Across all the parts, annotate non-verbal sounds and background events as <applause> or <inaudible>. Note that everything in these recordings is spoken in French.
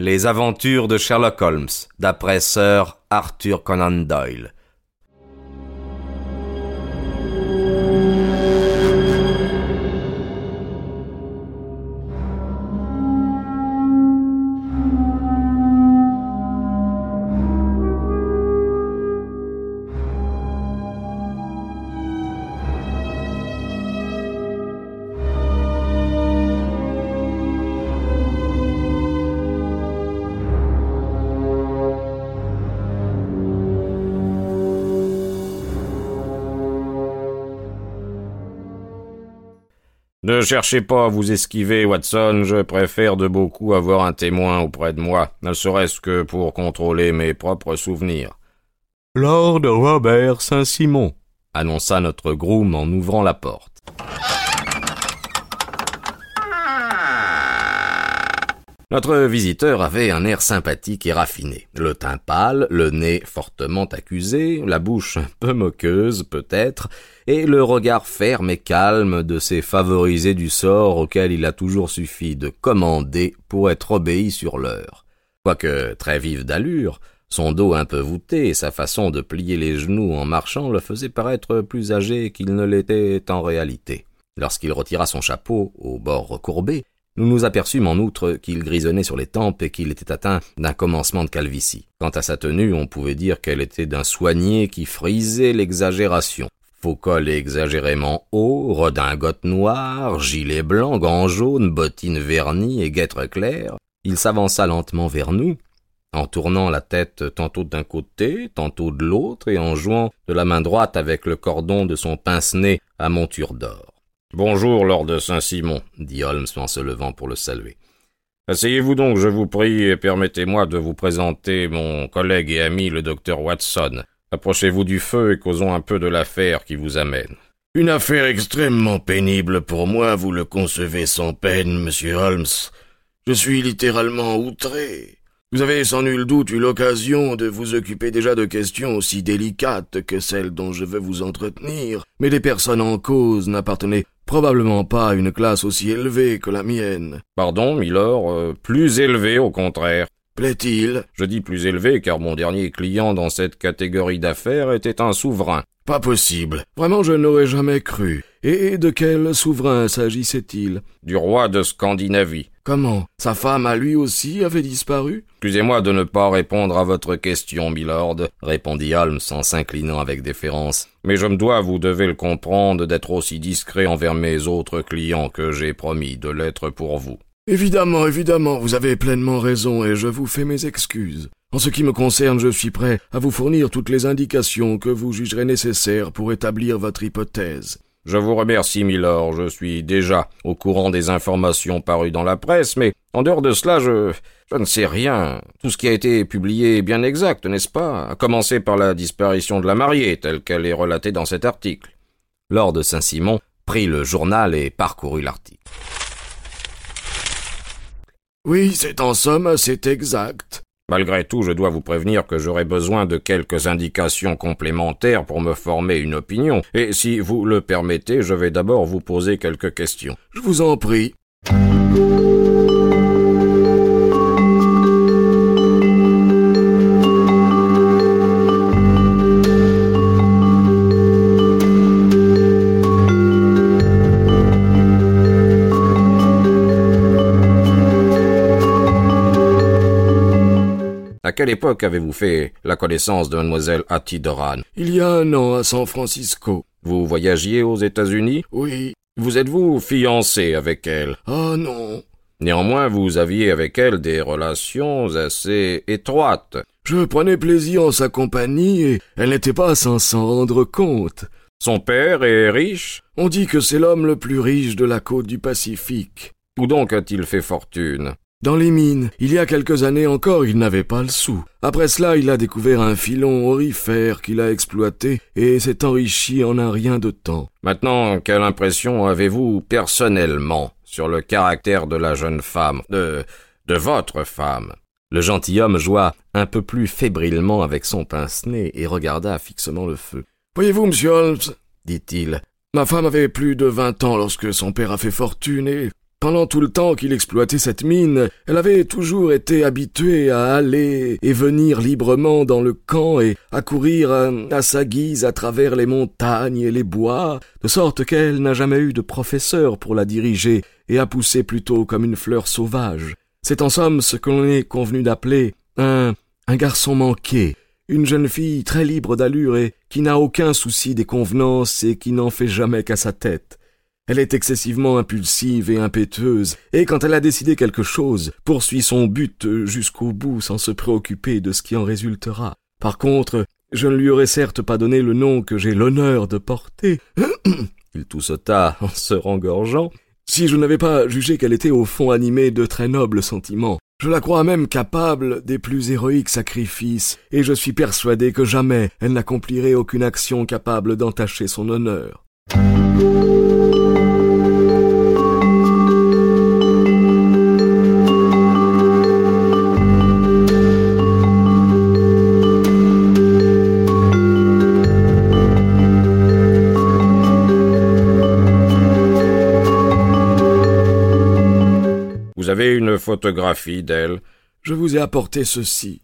Les aventures de Sherlock Holmes, d'après Sir Arthur Conan Doyle. Ne cherchez pas à vous esquiver, Watson, je préfère de beaucoup avoir un témoin auprès de moi, ne serait-ce que pour contrôler mes propres souvenirs. Lord Robert Saint-Simon, annonça notre groom en ouvrant la porte. Notre visiteur avait un air sympathique et raffiné, le teint pâle, le nez fortement accusé, la bouche un peu moqueuse peut-être, et le regard ferme et calme de ces favorisés du sort auquel il a toujours suffi de commander pour être obéi sur l'heure. Quoique très vive d'allure, son dos un peu voûté et sa façon de plier les genoux en marchant le faisaient paraître plus âgé qu'il ne l'était en réalité. Lorsqu'il retira son chapeau au bord recourbé, nous nous aperçûmes en outre qu'il grisonnait sur les tempes et qu'il était atteint d'un commencement de calvitie. Quant à sa tenue, on pouvait dire qu'elle était d'un soigné qui frisait l'exagération. Faux col exagérément haut, redingote noire, gilet blanc, gants jaunes, bottines vernies et guêtres claires, il s'avança lentement vers nous, en tournant la tête tantôt d'un côté, tantôt de l'autre, et en jouant de la main droite avec le cordon de son pince-nez à monture d'or. Bonjour, Lord de Saint-Simon, dit Holmes en se levant pour le saluer. Asseyez-vous donc, je vous prie, et permettez-moi de vous présenter mon collègue et ami, le docteur Watson. Approchez-vous du feu et causons un peu de l'affaire qui vous amène. Une affaire extrêmement pénible pour moi, vous le concevez sans peine, monsieur Holmes. Je suis littéralement outré. Vous avez sans nul doute eu l'occasion de vous occuper déjà de questions aussi délicates que celles dont je veux vous entretenir, mais les personnes en cause n'appartenaient probablement pas une classe aussi élevée que la mienne. Pardon, Milord, euh, plus élevée au contraire. Plaît-il? Je dis plus élevé car mon dernier client dans cette catégorie d'affaires était un souverain. Pas possible. Vraiment, je n'aurais jamais cru. Et de quel souverain s'agissait-il? Du roi de Scandinavie. Comment? Sa femme à lui aussi avait disparu? Excusez-moi de ne pas répondre à votre question, milord, répondit Holmes en s'inclinant avec déférence. Mais je me dois, vous devez le comprendre, d'être aussi discret envers mes autres clients que j'ai promis de l'être pour vous. Évidemment, évidemment, vous avez pleinement raison et je vous fais mes excuses. En ce qui me concerne, je suis prêt à vous fournir toutes les indications que vous jugerez nécessaires pour établir votre hypothèse. Je vous remercie, Milord. Je suis déjà au courant des informations parues dans la presse, mais en dehors de cela, je, je ne sais rien. Tout ce qui a été publié est bien exact, n'est-ce pas? À commencer par la disparition de la mariée, telle qu'elle est relatée dans cet article. Lord Saint-Simon prit le journal et parcourut l'article. Oui, c'est en somme assez exact. Malgré tout, je dois vous prévenir que j'aurai besoin de quelques indications complémentaires pour me former une opinion, et si vous le permettez, je vais d'abord vous poser quelques questions. Je vous en prie. Quelle époque avez-vous fait la connaissance de mademoiselle Hattie Doran? Il y a un an à San Francisco. Vous voyagiez aux États-Unis? Oui. Vous êtes-vous fiancé avec elle? Ah non. Néanmoins, vous aviez avec elle des relations assez étroites. Je prenais plaisir en sa compagnie et elle n'était pas sans s'en rendre compte. Son père est riche? On dit que c'est l'homme le plus riche de la côte du Pacifique. Où donc a-t-il fait fortune? Dans les mines, il y a quelques années encore, il n'avait pas le sou. Après cela, il a découvert un filon orifère qu'il a exploité et s'est enrichi en un rien de temps. Maintenant, quelle impression avez-vous personnellement sur le caractère de la jeune femme, de, de votre femme? Le gentilhomme joua un peu plus fébrilement avec son pince-nez et regarda fixement le feu. Voyez-vous, monsieur Holmes, dit-il, ma femme avait plus de vingt ans lorsque son père a fait fortune et Pendant tout le temps qu'il exploitait cette mine, elle avait toujours été habituée à aller et venir librement dans le camp et à courir à, sa guise à travers les montagnes et les bois, de sorte qu'elle n'a jamais eu de professeur pour la diriger et a poussé plutôt comme une fleur sauvage. C'est en somme ce que l'on est convenu d'appeler un, un garçon manqué, une jeune fille très libre d'allure et qui n'a aucun souci des convenances et qui n'en fait jamais qu'à sa tête. Elle est excessivement impulsive et impétueuse, et quand elle a décidé quelque chose, poursuit son but jusqu'au bout sans se préoccuper de ce qui en résultera. Par contre, je ne lui aurais certes pas donné le nom que j'ai l'honneur de porter. <clears throat> Il toussota en se rengorgeant. Si je n'avais pas jugé qu'elle était au fond animée de très nobles sentiments. Je la crois même capable des plus héroïques sacrifices, et je suis persuadé que jamais elle n'accomplirait aucune action capable d'entacher son honneur. Une photographie d'elle. Je vous ai apporté ceci.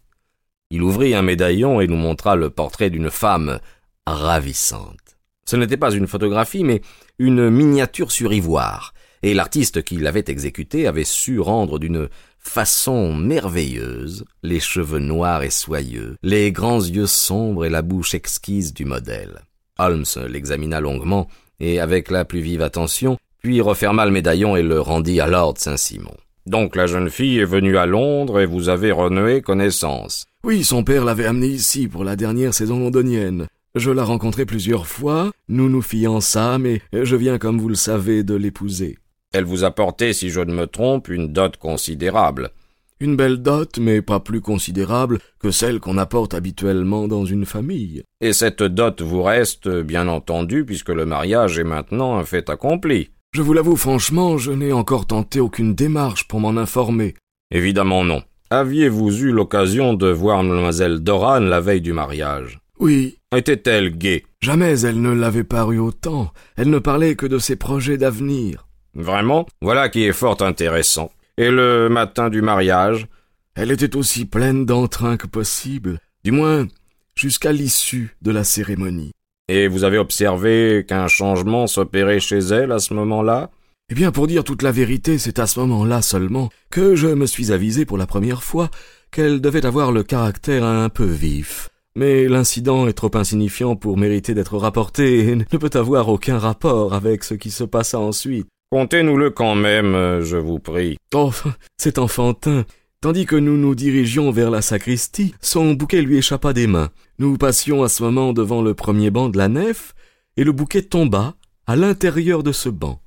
Il ouvrit un médaillon et nous montra le portrait d'une femme ravissante. Ce n'était pas une photographie, mais une miniature sur ivoire, et l'artiste qui l'avait exécutée avait su rendre d'une façon merveilleuse les cheveux noirs et soyeux, les grands yeux sombres et la bouche exquise du modèle. Holmes l'examina longuement et avec la plus vive attention, puis referma le médaillon et le rendit à Lord Saint-Simon. Donc la jeune fille est venue à Londres et vous avez renoué connaissance. Oui, son père l'avait amenée ici pour la dernière saison londonienne. Je l'ai rencontrée plusieurs fois, nous nous fiançâmes et je viens, comme vous le savez, de l'épouser. Elle vous a porté, si je ne me trompe, une dot considérable. Une belle dot, mais pas plus considérable que celle qu'on apporte habituellement dans une famille. Et cette dot vous reste, bien entendu, puisque le mariage est maintenant un fait accompli. Je vous l'avoue franchement, je n'ai encore tenté aucune démarche pour m'en informer. Évidemment non. Aviez-vous eu l'occasion de voir mademoiselle Doran la veille du mariage? Oui. Était-elle gaie? Jamais elle ne l'avait paru autant. Elle ne parlait que de ses projets d'avenir. Vraiment? Voilà qui est fort intéressant. Et le matin du mariage? Elle était aussi pleine d'entrain que possible, du moins jusqu'à l'issue de la cérémonie. Et vous avez observé qu'un changement s'opérait chez elle à ce moment-là? Eh bien, pour dire toute la vérité, c'est à ce moment-là seulement que je me suis avisé pour la première fois qu'elle devait avoir le caractère un peu vif. Mais l'incident est trop insignifiant pour mériter d'être rapporté et ne peut avoir aucun rapport avec ce qui se passa ensuite. Contez-nous-le quand même, je vous prie. Oh, <laughs> c'est enfantin. Tandis que nous nous dirigions vers la sacristie, son bouquet lui échappa des mains. Nous passions à ce moment devant le premier banc de la nef, et le bouquet tomba à l'intérieur de ce banc.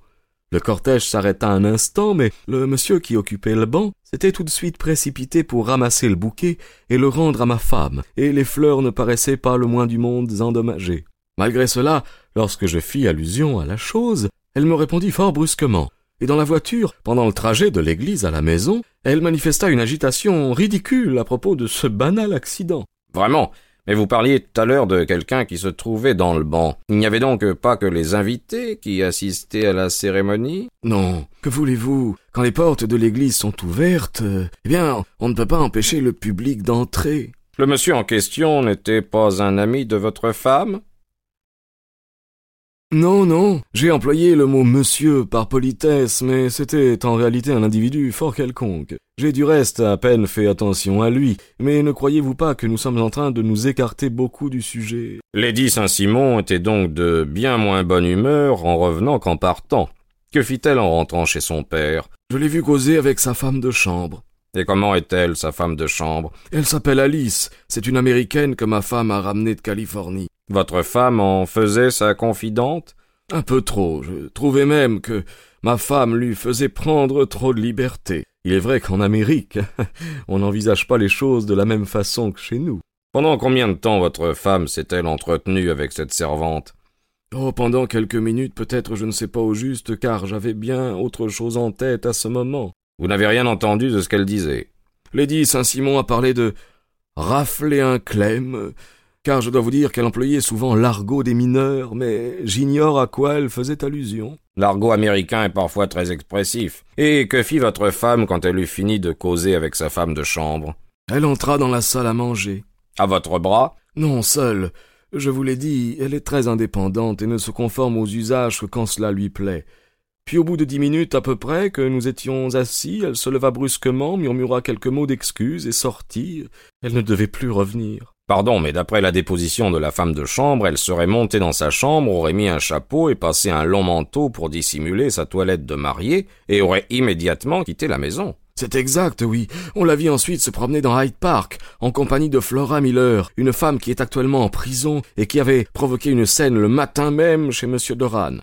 Le cortège s'arrêta un instant, mais le monsieur qui occupait le banc s'était tout de suite précipité pour ramasser le bouquet et le rendre à ma femme, et les fleurs ne paraissaient pas le moins du monde endommagées. Malgré cela, lorsque je fis allusion à la chose, elle me répondit fort brusquement et dans la voiture, pendant le trajet de l'église à la maison, elle manifesta une agitation ridicule à propos de ce banal accident. Vraiment. Mais vous parliez tout à l'heure de quelqu'un qui se trouvait dans le banc. Il n'y avait donc pas que les invités qui assistaient à la cérémonie? Non. Que voulez-vous? Quand les portes de l'église sont ouvertes, eh bien, on ne peut pas empêcher le public d'entrer. Le monsieur en question n'était pas un ami de votre femme? Non, non, j'ai employé le mot monsieur par politesse, mais c'était en réalité un individu fort quelconque. J'ai du reste à peine fait attention à lui, mais ne croyez-vous pas que nous sommes en train de nous écarter beaucoup du sujet? Lady Saint-Simon était donc de bien moins bonne humeur en revenant qu'en partant. Que fit-elle en rentrant chez son père? Je l'ai vu causer avec sa femme de chambre. Et comment est-elle, sa femme de chambre? Elle s'appelle Alice. C'est une américaine que ma femme a ramenée de Californie. Votre femme en faisait sa confidente? Un peu trop. Je trouvais même que ma femme lui faisait prendre trop de liberté. Il est vrai qu'en Amérique, <laughs> on n'envisage pas les choses de la même façon que chez nous. Pendant combien de temps votre femme s'est-elle entretenue avec cette servante? Oh, pendant quelques minutes, peut-être, je ne sais pas au juste, car j'avais bien autre chose en tête à ce moment. Vous n'avez rien entendu de ce qu'elle disait? Lady Saint-Simon a parlé de rafler un clem, car je dois vous dire qu'elle employait souvent l'argot des mineurs, mais j'ignore à quoi elle faisait allusion. L'argot américain est parfois très expressif. Et que fit votre femme quand elle eut fini de causer avec sa femme de chambre? Elle entra dans la salle à manger. À votre bras? Non, seule. Je vous l'ai dit, elle est très indépendante et ne se conforme aux usages que quand cela lui plaît. Puis au bout de dix minutes à peu près que nous étions assis, elle se leva brusquement, murmura quelques mots d'excuse et sortit. Elle ne devait plus revenir. Pardon, mais d'après la déposition de la femme de chambre, elle serait montée dans sa chambre, aurait mis un chapeau et passé un long manteau pour dissimuler sa toilette de mariée, et aurait immédiatement quitté la maison. C'est exact, oui. On la vit ensuite se promener dans Hyde Park, en compagnie de Flora Miller, une femme qui est actuellement en prison et qui avait provoqué une scène le matin même chez M. Doran.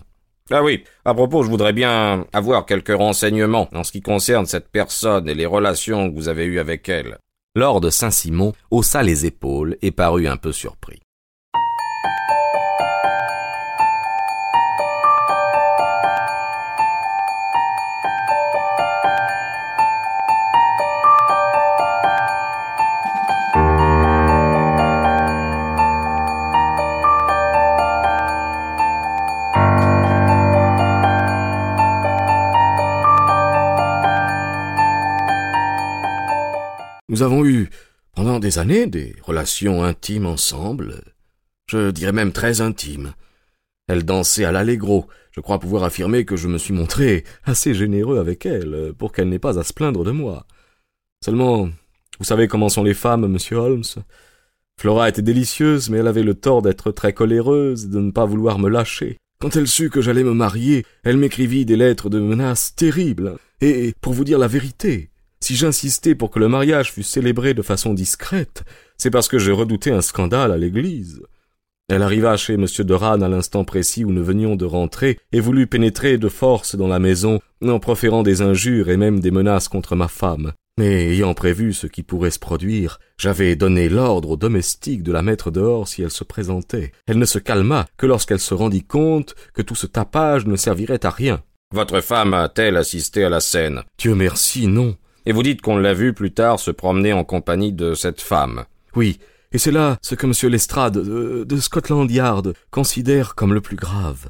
Ah oui, à propos, je voudrais bien avoir quelques renseignements en ce qui concerne cette personne et les relations que vous avez eues avec elle. Lord Saint-Simon haussa les épaules et parut un peu surpris. Nous avons eu, pendant des années, des relations intimes ensemble. Je dirais même très intimes. Elle dansait à l'allegro. Je crois pouvoir affirmer que je me suis montré assez généreux avec elle, pour qu'elle n'ait pas à se plaindre de moi. Seulement, vous savez comment sont les femmes, monsieur Holmes. Flora était délicieuse, mais elle avait le tort d'être très coléreuse et de ne pas vouloir me lâcher. Quand elle sut que j'allais me marier, elle m'écrivit des lettres de menaces terribles. Et, pour vous dire la vérité, si j'insistais pour que le mariage fût célébré de façon discrète, c'est parce que je redoutais un scandale à l'église. Elle arriva chez M. Doran à l'instant précis où nous venions de rentrer et voulut pénétrer de force dans la maison en proférant des injures et même des menaces contre ma femme. Mais ayant prévu ce qui pourrait se produire, j'avais donné l'ordre aux domestiques de la mettre dehors si elle se présentait. Elle ne se calma que lorsqu'elle se rendit compte que tout ce tapage ne servirait à rien. Votre femme a-t-elle assisté à la scène? Dieu merci, non. Et vous dites qu'on l'a vu plus tard se promener en compagnie de cette femme. Oui, et c'est là ce que M. Lestrade de, de Scotland Yard considère comme le plus grave.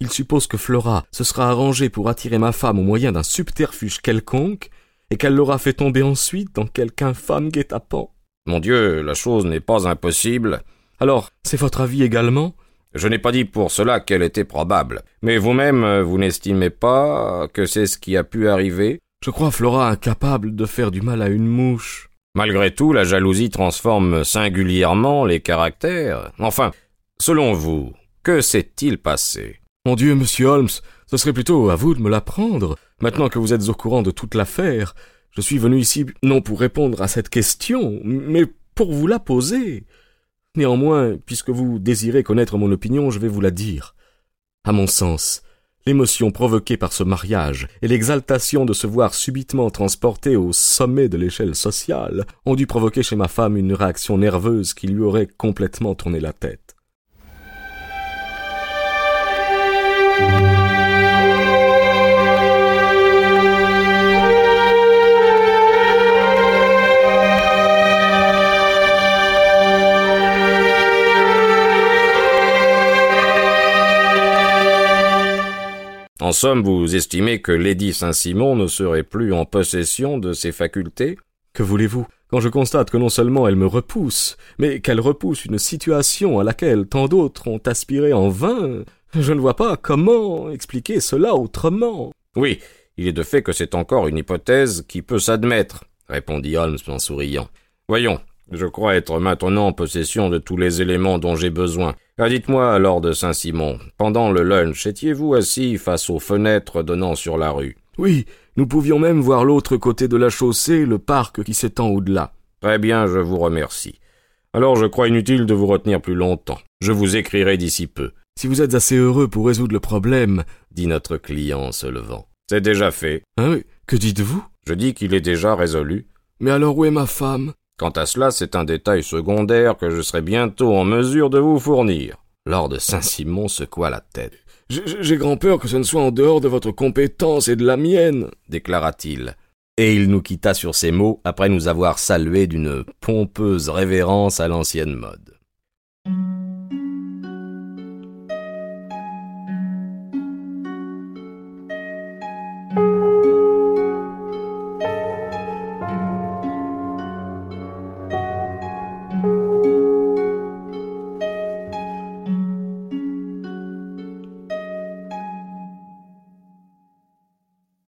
Il suppose que Flora se sera arrangée pour attirer ma femme au moyen d'un subterfuge quelconque, et qu'elle l'aura fait tomber ensuite dans quelque infâme guet-apens. Mon Dieu, la chose n'est pas impossible. Alors, c'est votre avis également? Je n'ai pas dit pour cela qu'elle était probable. Mais vous-même, vous n'estimez pas que c'est ce qui a pu arriver? Je crois Flora incapable de faire du mal à une mouche. Malgré tout, la jalousie transforme singulièrement les caractères. Enfin, selon vous, que s'est-il passé? Mon Dieu, monsieur Holmes, ce serait plutôt à vous de me l'apprendre. Maintenant que vous êtes au courant de toute l'affaire, je suis venu ici non pour répondre à cette question, mais pour vous la poser. Néanmoins, puisque vous désirez connaître mon opinion, je vais vous la dire. À mon sens, L'émotion provoquée par ce mariage et l'exaltation de se voir subitement transporté au sommet de l'échelle sociale ont dû provoquer chez ma femme une réaction nerveuse qui lui aurait complètement tourné la tête. En somme, vous estimez que Lady Saint-Simon ne serait plus en possession de ses facultés? Que voulez-vous? Quand je constate que non seulement elle me repousse, mais qu'elle repousse une situation à laquelle tant d'autres ont aspiré en vain, je ne vois pas comment expliquer cela autrement. Oui, il est de fait que c'est encore une hypothèse qui peut s'admettre, répondit Holmes en souriant. Voyons, je crois être maintenant en possession de tous les éléments dont j'ai besoin. Ah, dites-moi, Lord Saint-Simon, pendant le lunch, étiez-vous assis face aux fenêtres donnant sur la rue? Oui, nous pouvions même voir l'autre côté de la chaussée, le parc qui s'étend au-delà. Très bien, je vous remercie. Alors je crois inutile de vous retenir plus longtemps. Je vous écrirai d'ici peu. Si vous êtes assez heureux pour résoudre le problème, dit notre client en se levant. C'est déjà fait. Hein, que dites-vous? Je dis qu'il est déjà résolu. Mais alors où est ma femme? Quant à cela, c'est un détail secondaire que je serai bientôt en mesure de vous fournir. Lord Saint-Simon secoua la tête. J'ai grand peur que ce ne soit en dehors de votre compétence et de la mienne, déclara-t-il. Et il nous quitta sur ces mots après nous avoir salués d'une pompeuse révérence à l'ancienne mode.